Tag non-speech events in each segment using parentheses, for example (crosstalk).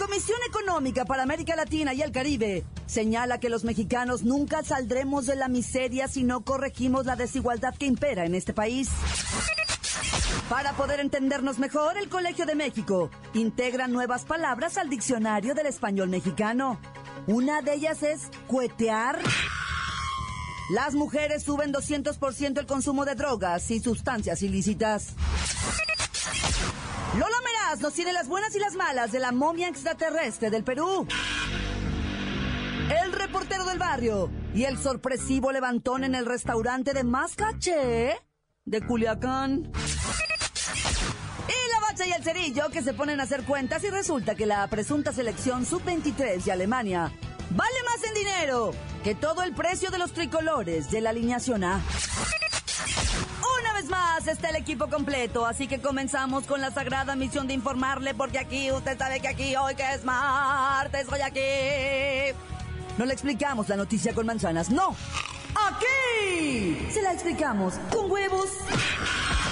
Comisión Económica para América Latina y el Caribe señala que los mexicanos nunca saldremos de la miseria si no corregimos la desigualdad que impera en este país. Para poder entendernos mejor, el Colegio de México integra nuevas palabras al diccionario del español mexicano. Una de ellas es cuetear. Las mujeres suben 200% el consumo de drogas y sustancias ilícitas. Lola Nos tiene las buenas y las malas de la momia extraterrestre del Perú. El reportero del barrio y el sorpresivo levantón en el restaurante de Mascaché de Culiacán. Y la bacha y el cerillo que se ponen a hacer cuentas y resulta que la presunta selección sub-23 de Alemania vale más en dinero que todo el precio de los tricolores de la alineación A. Más está el equipo completo, así que comenzamos con la sagrada misión de informarle, porque aquí usted sabe que aquí hoy que es martes, hoy aquí. No le explicamos la noticia con manzanas, no. Aquí se la explicamos con huevos.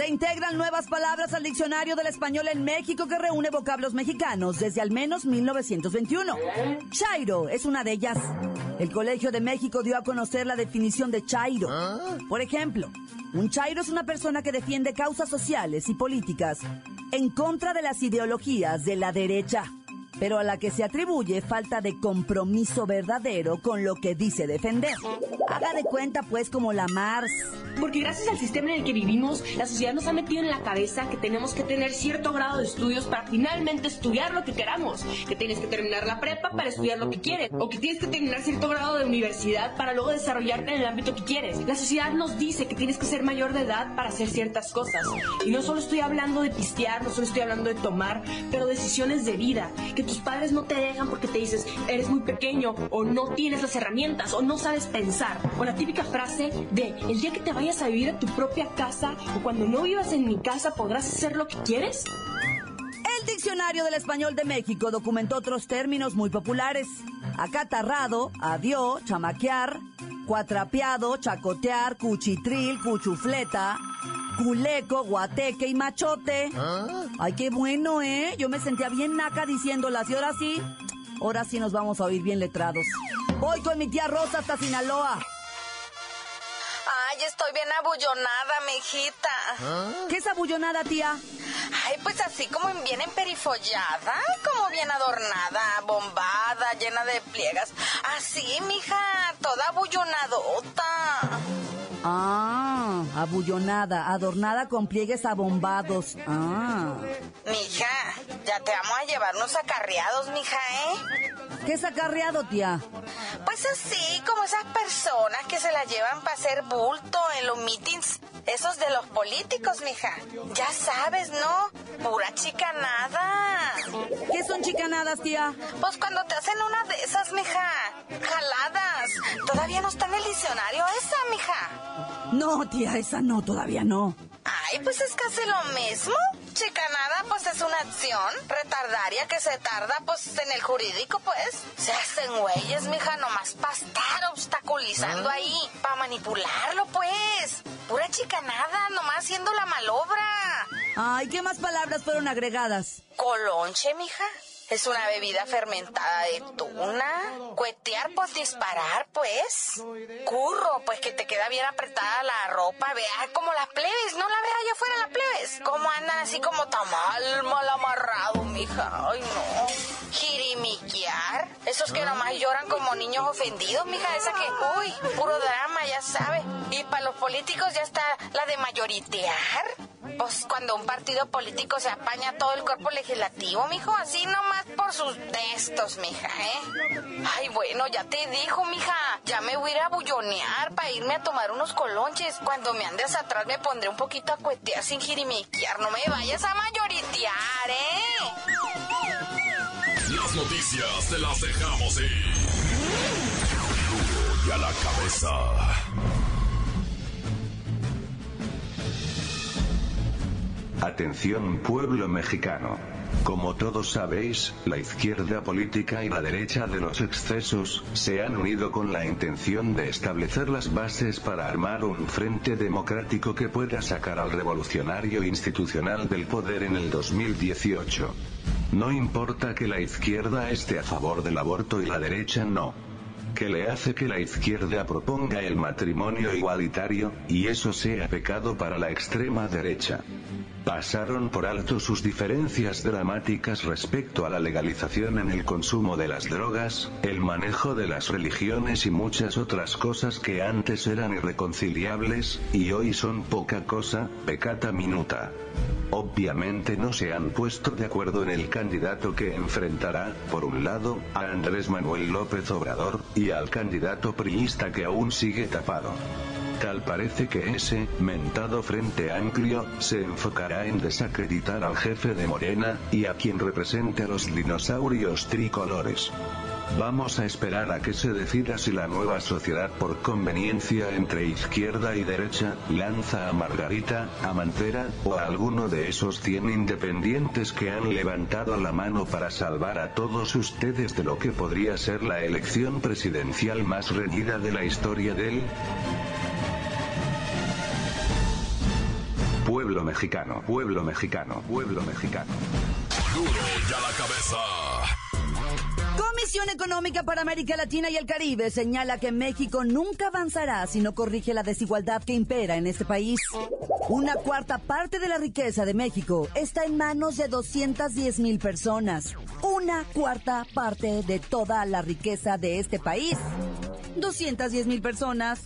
Se integran nuevas palabras al diccionario del español en México que reúne vocablos mexicanos desde al menos 1921. Chairo es una de ellas. El Colegio de México dio a conocer la definición de chairo. Por ejemplo, un chairo es una persona que defiende causas sociales y políticas en contra de las ideologías de la derecha, pero a la que se atribuye falta de compromiso verdadero con lo que dice defender. Haga de cuenta pues como la Mars. Porque gracias al sistema en el que vivimos, la sociedad nos ha metido en la cabeza que tenemos que tener cierto grado de estudios para finalmente estudiar lo que queramos. Que tienes que terminar la prepa para estudiar lo que quieres. O que tienes que terminar cierto grado de universidad para luego desarrollarte en el ámbito que quieres. La sociedad nos dice que tienes que ser mayor de edad para hacer ciertas cosas. Y no solo estoy hablando de pistear, no solo estoy hablando de tomar, pero decisiones de vida. Que tus padres no te dejan porque te dices, eres muy pequeño, o no tienes las herramientas, o no sabes pensar. O la típica frase de, el día que te vayas a vivir a tu propia casa, o cuando no vivas en mi casa, podrás hacer lo que quieres. El Diccionario del Español de México documentó otros términos muy populares. Acatarrado, adiós, chamaquear, cuatrapeado, chacotear, cuchitril, cuchufleta, culeco, guateque y machote. Ay, qué bueno, ¿eh? Yo me sentía bien naca diciéndolas y ahora sí, ahora sí nos vamos a oír bien letrados. Voy con mi tía Rosa hasta Sinaloa. Ay, estoy bien abullonada, mijita. ¿Qué es abullonada, tía? Ay, pues así como en- bien emperifollada, como bien adornada, bombada, llena de pliegas. Así, mija, toda abullonadota. Ah, abullonada, adornada con pliegues abombados. Ah. Mija, ya te vamos a llevar unos acarreados, mija, ¿eh? ¿Qué es acarreado, tía? Pues así, como esas personas que se la llevan para hacer bulto en los meetings, esos de los políticos, mija. Ya sabes, ¿no? Pura chicanada. ¿Qué son chicanadas, tía? Pues cuando te hacen una de esas, mija. Jaladas. Todavía no está en el diccionario esa, mija. No, tía, esa no, todavía no. Ay, pues es casi lo mismo. Chicanada, pues es una acción retardaria que se tarda, pues en el jurídico, pues. Se hacen güeyes, mija, nomás para estar obstaculizando ahí, para manipularlo, pues. Pura chicanada, nomás haciendo la malobra. Ay, ¿qué más palabras fueron agregadas? Colonche, mija. Es una bebida fermentada de tuna. Cuetear, pues disparar, pues. Curro, pues que te queda bien apretada la ropa. Vea como las plebes, ¿no la ves allá afuera las plebes? Cómo andan así como tamal mal amarrado, mija. Ay, no. Llorar. Esos que nomás lloran como niños ofendidos, mija, esa que, uy, puro drama, ya sabe. Y para los políticos ya está la de mayoritear. Pues cuando un partido político se apaña todo el cuerpo legislativo, mijo, así nomás por sus textos, mija, ¿eh? Ay, bueno, ya te dijo, mija, ya me voy a ir a bullonear para irme a tomar unos colonches. Cuando me andes atrás me pondré un poquito a cuetear sin jirimiquear. No me vayas a mayoritear, ¿eh? Las noticias te las dejamos ir. Y a la cabeza. Atención pueblo mexicano. Como todos sabéis, la izquierda política y la derecha de los excesos, se han unido con la intención de establecer las bases para armar un frente democrático que pueda sacar al revolucionario institucional del poder en el 2018. No importa que la izquierda esté a favor del aborto y la derecha no que le hace que la izquierda proponga el matrimonio igualitario, y eso sea pecado para la extrema derecha. Pasaron por alto sus diferencias dramáticas respecto a la legalización en el consumo de las drogas, el manejo de las religiones y muchas otras cosas que antes eran irreconciliables, y hoy son poca cosa, pecata minuta. Obviamente no se han puesto de acuerdo en el candidato que enfrentará, por un lado, a Andrés Manuel López Obrador, y al candidato priista que aún sigue tapado. Tal parece que ese, mentado Frente Amplio, se enfocará en desacreditar al jefe de Morena, y a quien represente a los dinosaurios tricolores. Vamos a esperar a que se decida si la nueva sociedad por conveniencia entre izquierda y derecha, lanza a Margarita, a Mantera, o a alguno de esos 100 independientes que han levantado la mano para salvar a todos ustedes de lo que podría ser la elección presidencial más reñida de la historia del pueblo mexicano, pueblo mexicano, pueblo mexicano. Duro la cabeza. Comisión Económica para América Latina y el Caribe señala que México nunca avanzará si no corrige la desigualdad que impera en este país. Una cuarta parte de la riqueza de México está en manos de 210 mil personas. Una cuarta parte de toda la riqueza de este país. 210 mil personas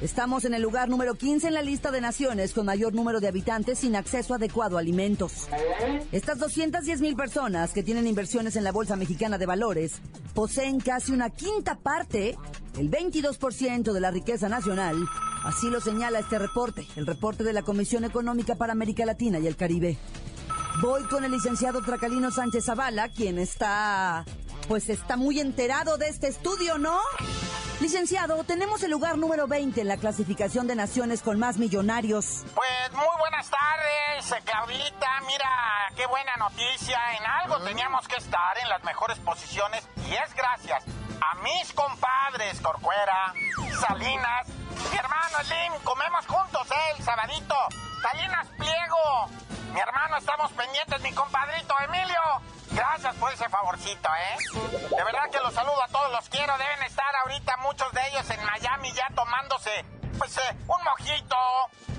Estamos en el lugar número 15 en la lista de naciones con mayor número de habitantes sin acceso adecuado a alimentos. Estas 210 mil personas que tienen inversiones en la Bolsa Mexicana de Valores poseen casi una quinta parte, el 22% de la riqueza nacional. Así lo señala este reporte, el reporte de la Comisión Económica para América Latina y el Caribe. Voy con el licenciado Tracalino Sánchez Zavala, quien está, pues está muy enterado de este estudio, ¿no? Licenciado, tenemos el lugar número 20 en la clasificación de naciones con más millonarios. Pues muy buenas tardes, Claudita. Mira, qué buena noticia. En algo teníamos que estar en las mejores posiciones y es gracias a mis compadres Corcuera, Salinas, mi hermano Slim. Comemos juntos, ¿eh? El sabadito. Salinas Pliego. Mi hermano, estamos pendientes, mi compadrito Emilio. Gracias por ese favorcito, ¿eh? De verdad que los saludo a todos, los quiero. Deben estar ahorita muchos de ellos en Miami ya tomándose, pues, eh, un mojito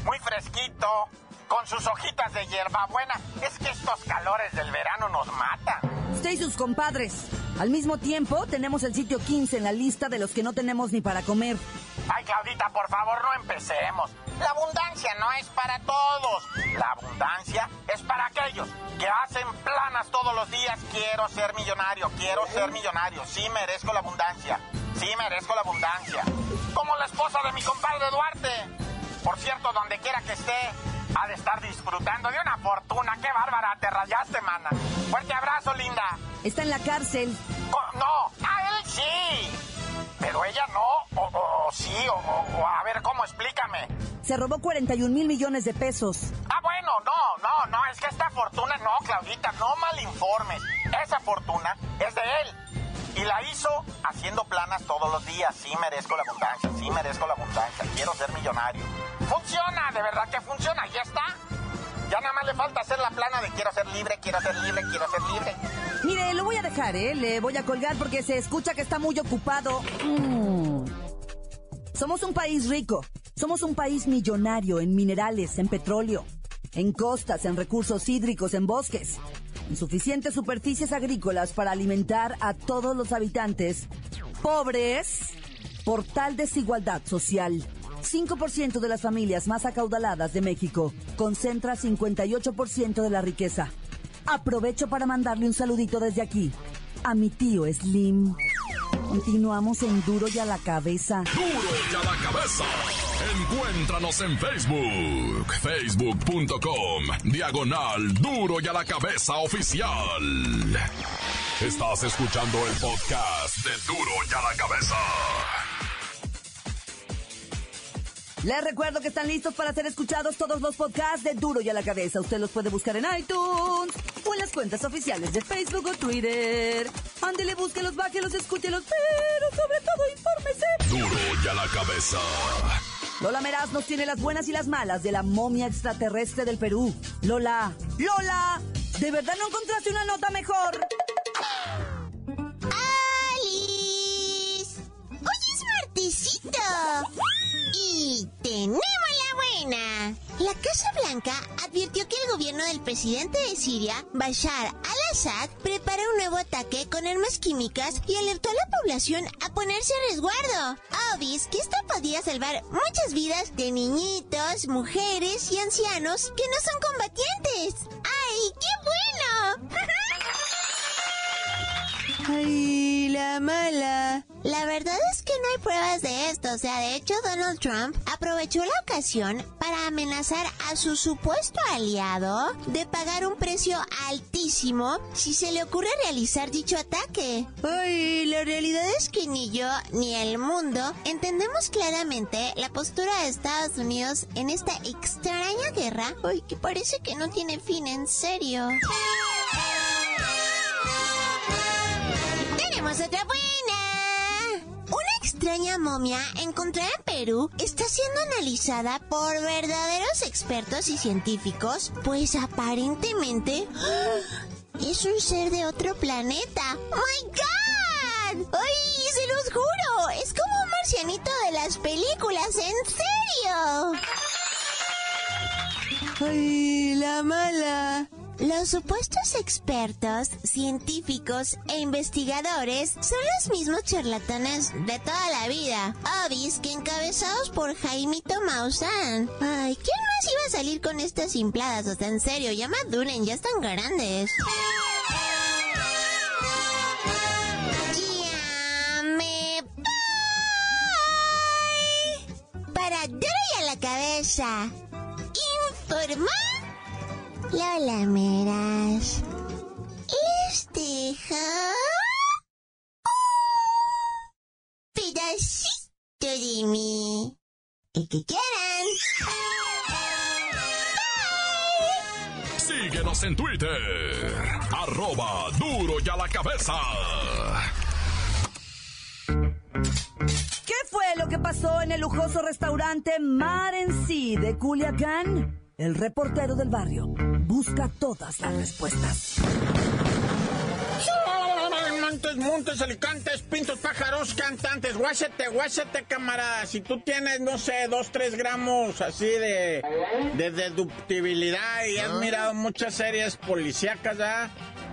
muy fresquito, con sus hojitas de hierbabuena. Es que estos calores del verano nos matan. Usted y sus compadres. Al mismo tiempo, tenemos el sitio 15 en la lista de los que no tenemos ni para comer. Ay, Claudita, por favor, no empecemos. La abundancia no es para todos. La abundancia es para aquellos que hacen planas todos los días. Quiero ser millonario, quiero ser millonario. Sí merezco la abundancia. Sí merezco la abundancia. Como la esposa de mi compadre Duarte. Por cierto, donde quiera que esté, ha de estar disfrutando de una fortuna. ¡Qué bárbara! Te rayaste, mana. Fuerte abrazo, linda. Está en la cárcel. Oh, no, a él sí. Pero ella no, o, o sí, o, o, a ver, ¿cómo? Explícame. Se robó 41 mil millones de pesos. Ah, bueno, no, no, no, es que esta fortuna, no, Claudita, no malinformes. Esa fortuna es de él. Y la hizo haciendo planas todos los días. Sí merezco la abundancia, sí merezco la abundancia. Quiero ser millonario. Funciona, de verdad que funciona, ya está. Ya nada más le falta hacer la plana de quiero ser libre, quiero ser libre, quiero ser libre. Mire, lo voy a dejar, ¿eh? Le voy a colgar porque se escucha que está muy ocupado. Mm. Somos un país rico. Somos un país millonario en minerales, en petróleo, en costas, en recursos hídricos, en bosques. Insuficientes superficies agrícolas para alimentar a todos los habitantes. Pobres por tal desigualdad social. 5% de las familias más acaudaladas de México concentra 58% de la riqueza. Aprovecho para mandarle un saludito desde aquí a mi tío Slim. Continuamos en Duro y a la cabeza. Duro y a la cabeza. Encuéntranos en Facebook, facebook.com, diagonal Duro y a la cabeza oficial. Estás escuchando el podcast de Duro y a la cabeza. Les recuerdo que están listos para ser escuchados todos los podcasts de Duro y a la cabeza. Usted los puede buscar en iTunes o en las cuentas oficiales de Facebook o Twitter. Ándele, búsquelos, bájelos, escúchelos, pero sobre todo infórmese. Duro y a la cabeza. Lola Meraz nos tiene las buenas y las malas de la momia extraterrestre del Perú. Lola, Lola, ¿de verdad no encontraste una nota mejor? ¡Alice! ¡Hoy es martesito! Y tenemos la buena. La Casa Blanca advirtió que el gobierno del presidente de Siria, Bashar al-Assad, prepara un nuevo ataque con armas químicas y alertó a la población a ponerse a resguardo. Obis que esto podía salvar muchas vidas de niñitos, mujeres y ancianos que no son combatientes. ¡Ay, qué bueno! (laughs) Ay, la mala. La verdad es que no hay pruebas de esto. O sea, de hecho, Donald Trump aprovechó la ocasión para amenazar a su supuesto aliado de pagar un precio altísimo si se le ocurre realizar dicho ataque. Ay, la realidad es que ni yo ni el mundo entendemos claramente la postura de Estados Unidos en esta extraña guerra. Ay, que parece que no tiene fin, en serio. Tenemos otra buena. Una extraña momia encontrada en Perú está siendo analizada por verdaderos expertos y científicos, pues aparentemente (gasps) es un ser de otro planeta. ¡Oh ¡My God! ¡Ay, se los juro! Es como un marcianito de las películas, en serio. Ay, la mala. Los supuestos expertos, científicos e investigadores son los mismos charlatanes de toda la vida. Obis que encabezados por Jaimito Maussan. Ay, ¿quién más iba a salir con estas simpladas? O sea, en serio, ya maduren, ya están grandes. Para Duro a la cabeza. Informó Lola Meras. Les dejo un pedacito de mí. El que quieran. Síguenos en Twitter. Arroba Duro y a la cabeza. ¿Qué fue lo que pasó en el lujoso restaurante Mar en Sí de Culiacán? El reportero del barrio busca todas las respuestas. Montes, montes, alicantes, pintos, pájaros, cantantes. Guáchate, guáchate, camarada. Si tú tienes, no sé, dos, tres gramos así de, de deductibilidad y has mirado muchas series policíacas, ¿ya?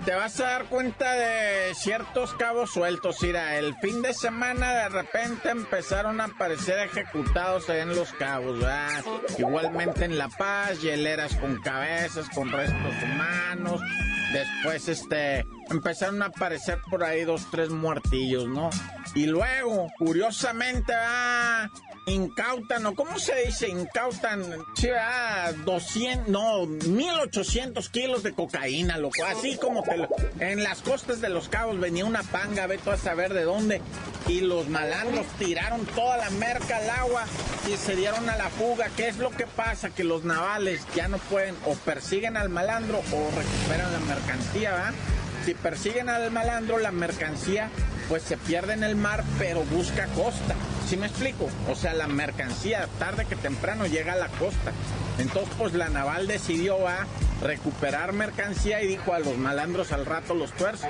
Te vas a dar cuenta de ciertos cabos sueltos. Mira, el fin de semana de repente empezaron a aparecer ejecutados en los cabos, ¿verdad? Igualmente en La Paz, hieleras con cabezas, con restos humanos. Después, este, empezaron a aparecer por ahí dos, tres muertillos, ¿no? Y luego, curiosamente, ah, incautan, o cómo se dice, incautan, sí, ah, 200, no, 1800 kilos de cocaína, loco, así como que en las costas de los cabos venía una panga, ve tú a saber de dónde, y los malandros tiraron toda la merca al agua y se dieron a la fuga. ¿Qué es lo que pasa? Que los navales ya no pueden, o persiguen al malandro o recuperan la mercancía, ¿va? Si persiguen al malandro, la mercancía pues se pierde en el mar, pero busca costa. ¿Sí me explico? O sea, la mercancía tarde que temprano llega a la costa. Entonces, pues la naval decidió va recuperar mercancía y dijo a los malandros al rato los tuerces.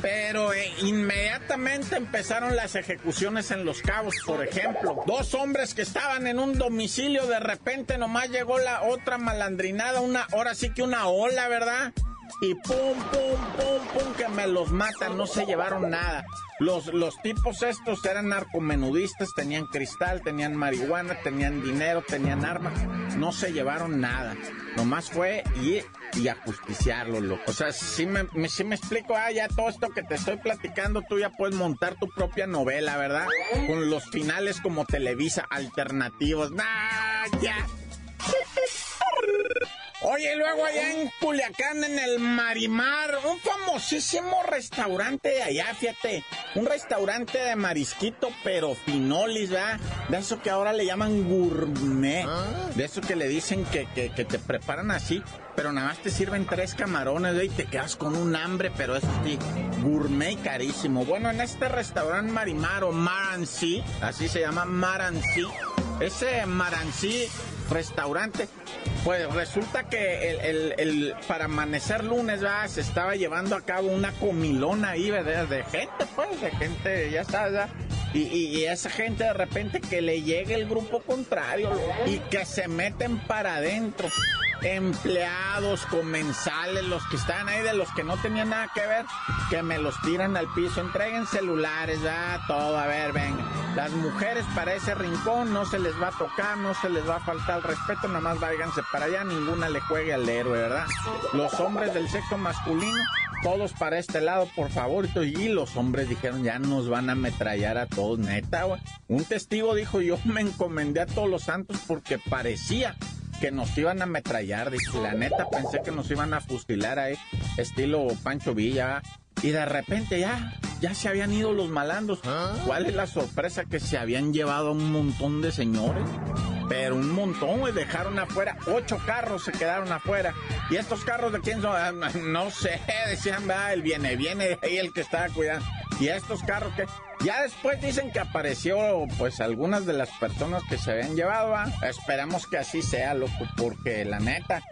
Pero eh, inmediatamente empezaron las ejecuciones en los cabos, por ejemplo. Dos hombres que estaban en un domicilio, de repente nomás llegó la otra malandrinada, una, ahora sí que una ola, ¿verdad? Y pum, pum, pum, pum, que me los matan, no se llevaron nada. Los, los tipos estos eran narcomenudistas, tenían cristal, tenían marihuana, tenían dinero, tenían armas, no se llevaron nada. Nomás fue y, y ajusticiarlo, loco. O sea, si me, si me explico, ah, ya todo esto que te estoy platicando, tú ya puedes montar tu propia novela, ¿verdad? Con los finales como Televisa alternativos. ¡Nah, ya! Oye, luego allá en Culiacán, en el Marimar, un famosísimo restaurante de allá, fíjate. Un restaurante de marisquito, pero finolis, ¿verdad? De eso que ahora le llaman gourmet. De eso que le dicen que, que, que te preparan así, pero nada más te sirven tres camarones, ¿verdad? Y te quedas con un hambre, pero eso sí, gourmet carísimo. Bueno, en este restaurante Marimar o Marancy, así se llama Marancy, ese Marancy restaurante, pues resulta que el, el, para amanecer lunes ¿verdad? se estaba llevando a cabo una comilona ahí de gente, pues, de gente, ya. Y, y, y, esa gente de repente que le llegue el grupo contrario y que se meten para adentro. Empleados, comensales, los que están ahí, de los que no tenían nada que ver, que me los tiran al piso, entreguen celulares, ya todo, a ver, venga. Las mujeres para ese rincón no se les va a tocar, no se les va a faltar el respeto, nada más váyanse para allá, ninguna le juegue al héroe, ¿verdad? Los hombres del sexo masculino, todos para este lado, por favor. Y los hombres dijeron, ya nos van a ametrallar a todos, neta, güey. Un testigo dijo, yo me encomendé a todos los santos porque parecía que nos iban a ametrallar. Dice, la neta pensé que nos iban a fusilar ahí, estilo Pancho Villa. Y de repente ya, ya se habían ido los malandros. ¿Cuál es la sorpresa? Que se habían llevado a un montón de señores. Pero un montón, güey, dejaron afuera. Ocho carros se quedaron afuera. ¿Y estos carros de quién son? No sé, (laughs) decían, va, el viene, viene ahí el que estaba cuidando. ¿Y estos carros que Ya después dicen que apareció, pues, algunas de las personas que se habían llevado, ¿va? Esperamos que así sea, loco, porque la neta,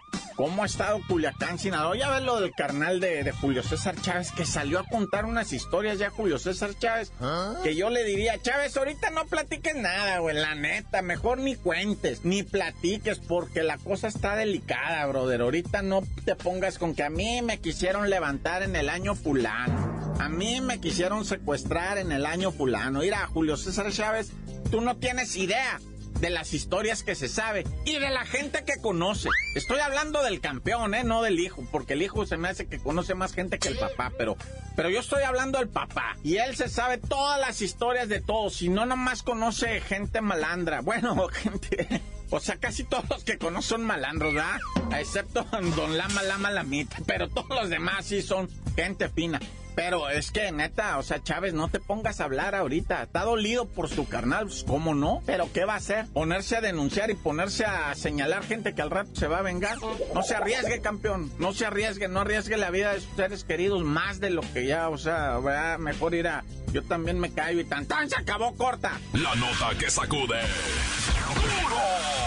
¿Cómo ha estado Culiacán, Sinaloa? Ya ves lo del carnal de, de, Julio César Chávez, que salió a contar unas historias ya Julio César Chávez, ¿Ah? que yo le diría, Chávez, ahorita no platiques nada, güey, la neta, mejor ni cuentes, ni platiques, porque la cosa está delicada, brother. Ahorita no te pongas con que a mí me quisieron levantar en el año fulano, a mí me quisieron secuestrar en el año fulano. Mira, Julio César Chávez, tú no tienes idea de las historias que se sabe y de la gente que conoce. Estoy hablando del campeón, ¿eh? No del hijo, porque el hijo se me hace que conoce más gente que el papá, pero, pero yo estoy hablando del papá. Y él se sabe todas las historias de todos, y no nomás conoce gente malandra. Bueno, (laughs) gente... O sea, casi todos los que conozco son malandros, ¿verdad? Excepto (laughs) Don Lama Lama Lamita. Pero todos los demás sí son gente fina. Pero es que, neta, o sea, Chávez, no te pongas a hablar ahorita. Está dolido por su carnal, pues, ¿cómo no? Pero ¿qué va a hacer? Ponerse a denunciar y ponerse a señalar gente que al rato se va a vengar. No se arriesgue, campeón. No se arriesgue, no arriesgue la vida de sus seres queridos más de lo que ya, o sea, mejor ir a... Yo también me caigo y tan tan se acabó corta. La nota que sacude.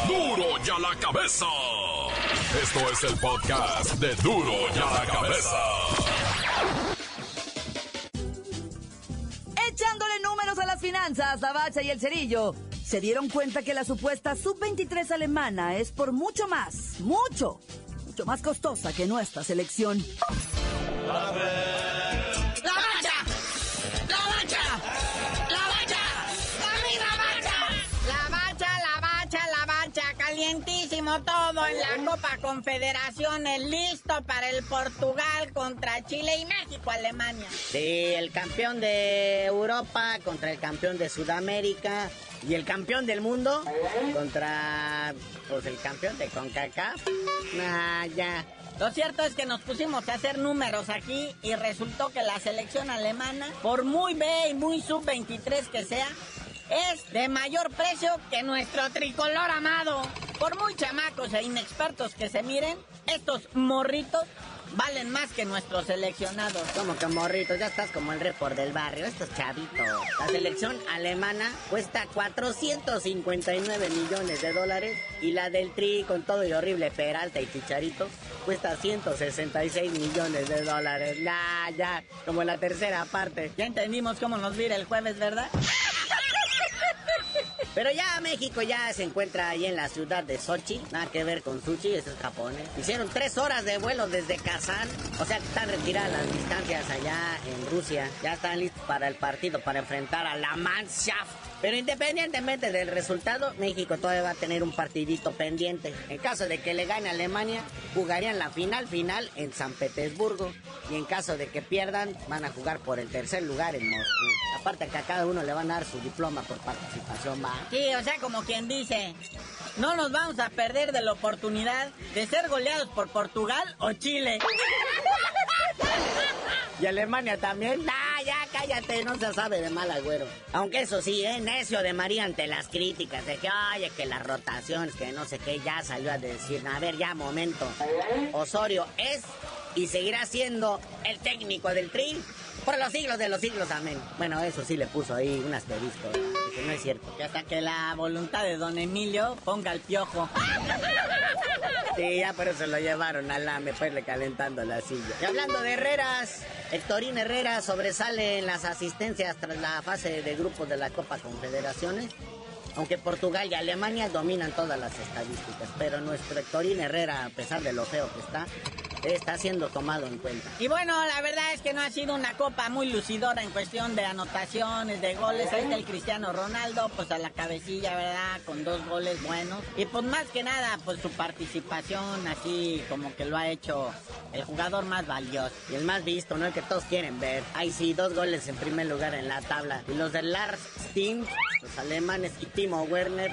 ¡Duro! ¡Duro ya la cabeza! Esto es el podcast de Duro ya la cabeza. La bacha y el cerillo se dieron cuenta que la supuesta sub-23 alemana es por mucho más, mucho, mucho más costosa que nuestra selección. ¡La todo en la Copa Confederaciones, listo para el Portugal contra Chile y México, Alemania. Sí, el campeón de Europa contra el campeón de Sudamérica y el campeón del mundo contra pues el campeón de CONCACAF. Nah, ya. Lo cierto es que nos pusimos a hacer números aquí y resultó que la selección alemana, por muy B y muy sub-23 que sea, es de mayor precio que nuestro tricolor amado. Por muy chamacos e inexpertos que se miren, estos morritos valen más que nuestros seleccionados. Como que morritos, ya estás como el report del barrio, estos chavitos. La selección alemana cuesta 459 millones de dólares y la del Tri con todo y horrible Peralta y Chicharito cuesta 166 millones de dólares. Ya, ya, como la tercera parte. Ya entendimos cómo nos vira el jueves, ¿verdad? (laughs) Pero ya México ya se encuentra ahí en la ciudad de Sochi. Nada que ver con sushi, eso es japonés. Hicieron tres horas de vuelo desde Kazán. O sea que están retiradas las distancias allá en Rusia. Ya están listos para el partido, para enfrentar a la Mannschaft. Pero independientemente del resultado, México todavía va a tener un partidito pendiente. En caso de que le gane Alemania, jugarían la final final en San Petersburgo. Y en caso de que pierdan, van a jugar por el tercer lugar en Moscú. Aparte que a cada uno le van a dar su diploma por participación, va. Sí, o sea, como quien dice, no nos vamos a perder de la oportunidad de ser goleados por Portugal o Chile. Y Alemania también. ¡Ah, ya cállate! No se sabe de mal agüero. Aunque eso sí, ¿eh? Necio de María ante las críticas de que, oye, que las rotaciones, que no sé qué, ya salió a decir, a ver, ya, momento. Osorio es y seguirá siendo el técnico del Tri por los siglos de los siglos, amén. Bueno, eso sí le puso ahí un asterisco, que no es cierto. Que hasta que la voluntad de don Emilio ponga el piojo. Sí, ya por eso lo llevaron a la me le calentando la silla. Y hablando de Herreras, Héctorín Herrera sobresale en las asistencias tras la fase de grupos de la Copa Confederaciones. Aunque Portugal y Alemania dominan todas las estadísticas, pero nuestro Héctorín Herrera, a pesar de lo feo que está, está siendo tomado en cuenta. Y bueno, la verdad es que no ha sido una copa muy lucidora en cuestión de anotaciones, de goles. Ahí está el Cristiano Ronaldo, pues a la cabecilla, ¿verdad? Con dos goles buenos. Y pues más que nada, pues su participación así como que lo ha hecho el jugador más valioso. Y el más visto, ¿no? El que todos quieren ver. Ahí sí, dos goles en primer lugar en la tabla. Y los de Lars Steam, los alemanes y Werner,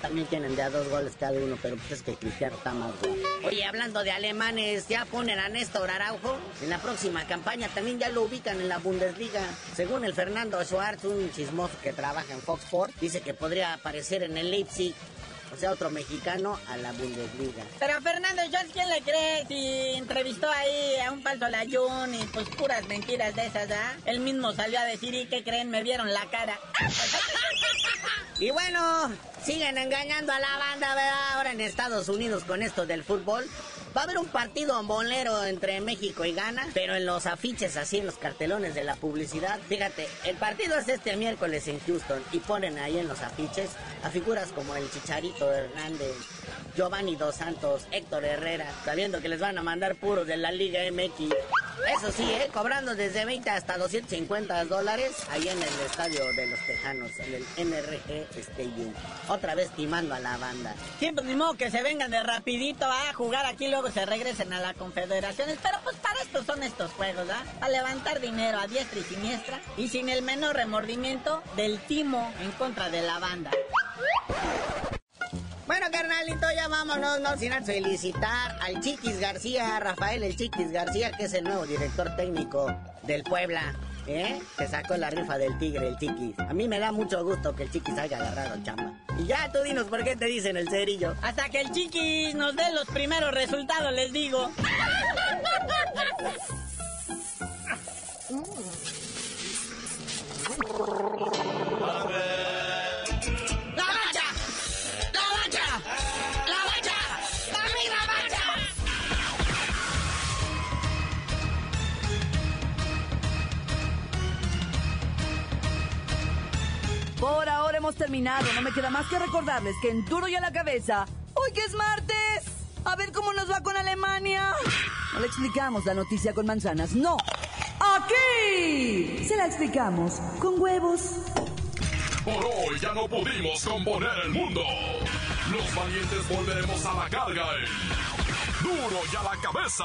también tienen ya dos goles cada uno, pero pues es que Cristiano está más bueno. Oye, hablando de alemanes, ya ponen a Néstor Araujo. En la próxima campaña también ya lo ubican en la Bundesliga. Según el Fernando Schwartz, un chismoso que trabaja en Fox Sports, dice que podría aparecer en el Leipzig o sea, otro mexicano a la Bundesliga. Pero Fernando Schwartz, ¿quién le cree? Si entrevistó ahí a un falso Layún y pues puras mentiras de esas, ¿ah? Él mismo salió a decir, ¿y qué creen? Me vieron la cara. (laughs) y bueno, siguen engañando a la banda, ¿verdad? Ahora en Estados Unidos con esto del fútbol. Va a haber un partido bolero entre México y Ghana, pero en los afiches, así en los cartelones de la publicidad. Fíjate, el partido es este miércoles en Houston y ponen ahí en los afiches a figuras como el Chicharito Hernández, Giovanni Dos Santos, Héctor Herrera, sabiendo que les van a mandar puros de la Liga MX. Eso sí, ¿eh? cobrando desde 20 hasta 250 dólares ahí en el estadio de los Tejanos, en el NRG Stadium. Otra vez timando a la banda. Siempre ni modo que se vengan de rapidito a jugar aquí, luego se regresen a la confederaciones. Pero pues para esto son estos juegos, ¿ah? A levantar dinero a diestra y siniestra y sin el menor remordimiento del timo en contra de la banda. Carnalito, ya vámonos, no sin felicitar al Chiquis García, Rafael el Chiquis García, que es el nuevo director técnico del Puebla. ¿Eh? Que sacó la rifa del tigre, el chiquis. A mí me da mucho gusto que el chiquis haya agarrado chamba. Y ya, tú dinos por qué te dicen el cerillo. Hasta que el chiquis nos dé los primeros resultados, les digo. (laughs) hemos terminado. No me queda más que recordarles que en duro y a la cabeza, hoy que es martes, a ver cómo nos va con Alemania. No le explicamos la noticia con manzanas, no. Aquí se la explicamos con huevos. Por hoy ya no pudimos componer el mundo. Los valientes volveremos a la carga. Duro y a la cabeza.